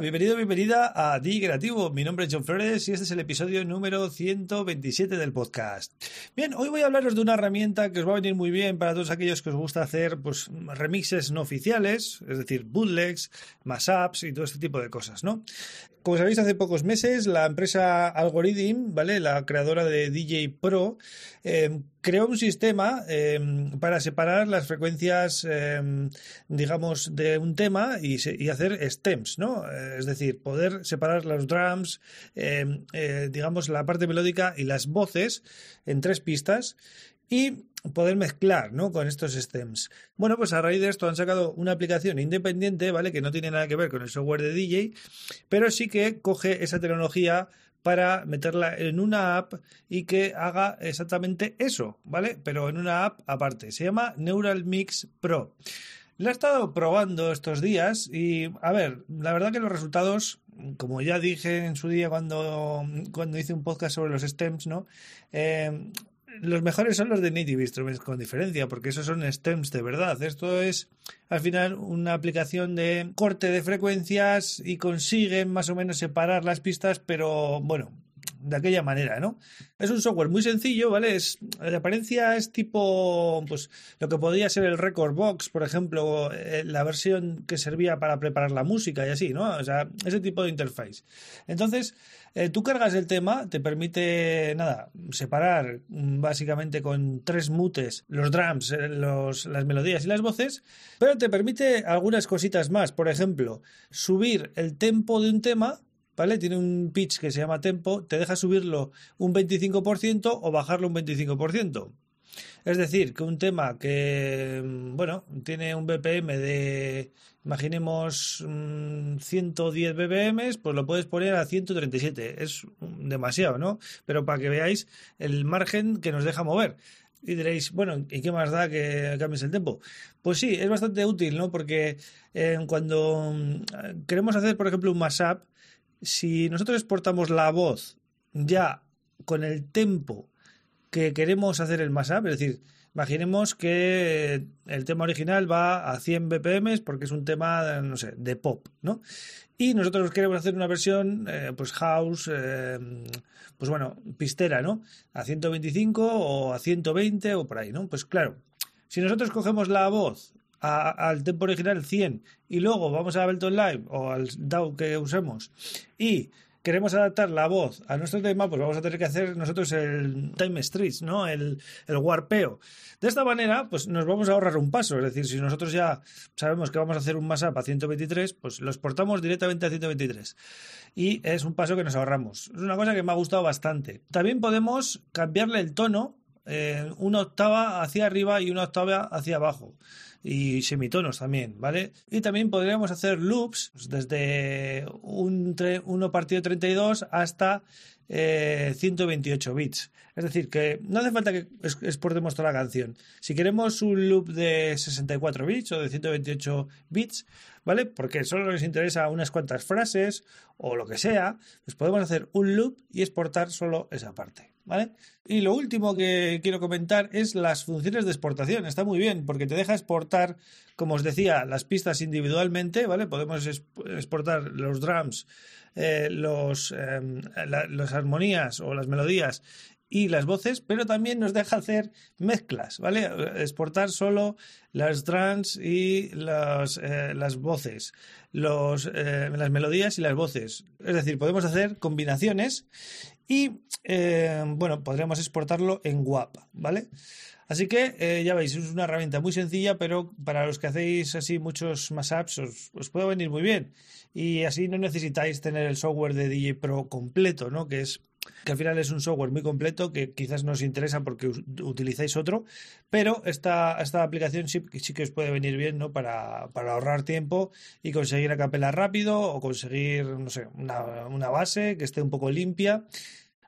Bienvenido, bienvenida a DJ Creativo. Mi nombre es John Flores y este es el episodio número 127 del podcast. Bien, hoy voy a hablaros de una herramienta que os va a venir muy bien para todos aquellos que os gusta hacer pues, remixes no oficiales, es decir, bootlegs, mashups y todo este tipo de cosas, ¿no? Como sabéis, hace pocos meses la empresa Algorithm, ¿vale? La creadora de DJ Pro, eh, creó un sistema eh, para separar las frecuencias, eh, digamos, de un tema y, y, hacer stems, ¿no? Es decir, poder separar los drums, digamos, la parte melódica y las voces en tres pistas y poder mezclar ¿no? con estos stems. Bueno, pues a raíz de esto han sacado una aplicación independiente, ¿vale? Que no tiene nada que ver con el software de DJ, pero sí que coge esa tecnología para meterla en una app y que haga exactamente eso, ¿vale? Pero en una app aparte. Se llama Neural Mix Pro. La he estado probando estos días y, a ver, la verdad que los resultados, como ya dije en su día cuando, cuando hice un podcast sobre los stems, ¿no? Eh, los mejores son los de Native Instruments con diferencia, porque esos son stems de verdad. Esto es al final una aplicación de corte de frecuencias y consiguen más o menos separar las pistas, pero bueno, de aquella manera, ¿no? Es un software muy sencillo, ¿vale? Es, de apariencia es tipo, pues, lo que podría ser el Record Box, por ejemplo, eh, la versión que servía para preparar la música y así, ¿no? O sea, ese tipo de interface. Entonces, eh, tú cargas el tema, te permite, nada, separar mm, básicamente con tres mutes los drums, eh, los, las melodías y las voces, pero te permite algunas cositas más. Por ejemplo, subir el tempo de un tema ¿vale? Tiene un pitch que se llama tempo, te deja subirlo un 25% o bajarlo un 25%. Es decir, que un tema que, mm, bueno, tiene un BPM de, imaginemos, 110 mm, BPM, pues lo puedes poner a 137. Es demasiado, ¿no? Pero para que veáis el margen que nos deja mover. Y diréis, bueno, ¿y qué más da que cambies el tempo? Pues sí, es bastante útil, ¿no? Porque eh, cuando mm, queremos hacer, por ejemplo, un mashup, si nosotros exportamos la voz ya con el tempo que queremos hacer el mashup, es decir, imaginemos que el tema original va a 100 BPM porque es un tema, no sé, de pop, ¿no? Y nosotros queremos hacer una versión, eh, pues house, eh, pues bueno, pistera, ¿no? A 125 o a 120 o por ahí, ¿no? Pues claro, si nosotros cogemos la voz al tempo original 100 y luego vamos a Ableton Live o al DAW que usemos y queremos adaptar la voz a nuestro tema, pues vamos a tener que hacer nosotros el time streets, ¿no? El, el warpeo. De esta manera, pues nos vamos a ahorrar un paso. Es decir, si nosotros ya sabemos que vamos a hacer un mashup a 123, pues lo exportamos directamente a 123. Y es un paso que nos ahorramos. Es una cosa que me ha gustado bastante. También podemos cambiarle el tono eh, una octava hacia arriba y una octava hacia abajo y semitonos también, ¿vale? Y también podríamos hacer loops desde un 1 partido 32 hasta 128 eh, bits. Es decir, que no hace falta que exportemos toda la canción. Si queremos un loop de 64 bits o de 128 bits, ¿vale? Porque solo nos interesa unas cuantas frases o lo que sea, pues podemos hacer un loop y exportar solo esa parte. ¿Vale? Y lo último que quiero comentar es las funciones de exportación. Está muy bien porque te deja exportar, como os decía, las pistas individualmente, ¿vale? Podemos exportar los drums, eh, los, em, las armonías o las melodías y las voces, pero también nos deja hacer mezclas, ¿vale? Exportar solo las drums y las, eh, las voces, los, eh, las melodías y las voces. Es decir, podemos hacer combinaciones y, eh, bueno, podríamos exportarlo en WAP, ¿vale? Así que ya veis, es una herramienta muy sencilla, pero para los que hacéis así muchos más apps os, os, puede venir muy bien. Y así no necesitáis tener el software de DJ Pro completo, ¿no? Que es que al final es un software muy completo que quizás no os interesa porque utilizáis otro, pero esta, esta aplicación sí, sí, que os puede venir bien ¿no? para, para ahorrar tiempo y conseguir a capela rápido o conseguir, no sé, una, una base que esté un poco limpia.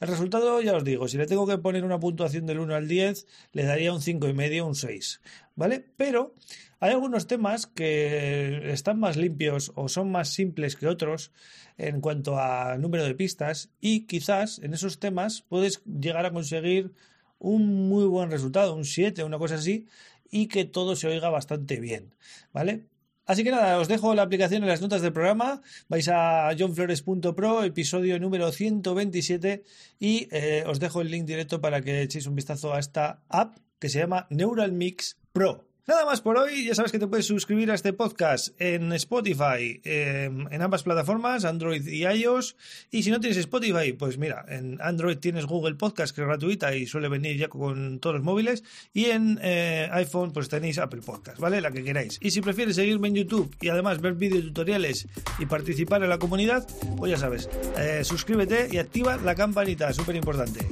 El resultado, ya os digo, si le tengo que poner una puntuación del 1 al 10, le daría un 5,5, un 6, ¿vale? Pero hay algunos temas que están más limpios o son más simples que otros en cuanto a número de pistas y quizás en esos temas puedes llegar a conseguir un muy buen resultado, un 7, una cosa así, y que todo se oiga bastante bien, ¿vale? Así que nada, os dejo la aplicación en las notas del programa. Vais a johnflores.pro, episodio número 127, y eh, os dejo el link directo para que echéis un vistazo a esta app que se llama Neural Mix Pro. Nada más por hoy, ya sabes que te puedes suscribir a este podcast en Spotify, em, en ambas plataformas, Android y iOS. Y si no tienes Spotify, pues mira, en Android tienes Google Podcast, que es gratuita y suele venir ya con todos los móviles. Y en eh, iPhone, pues tenéis Apple Podcast, ¿vale? La que queráis. Y si prefieres seguirme en YouTube y además ver videotutoriales y participar en la comunidad, pues ya sabes, eh, suscríbete y activa la campanita, súper importante.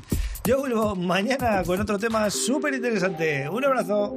Yo vuelvo mañana con otro tema súper interesante. Un abrazo.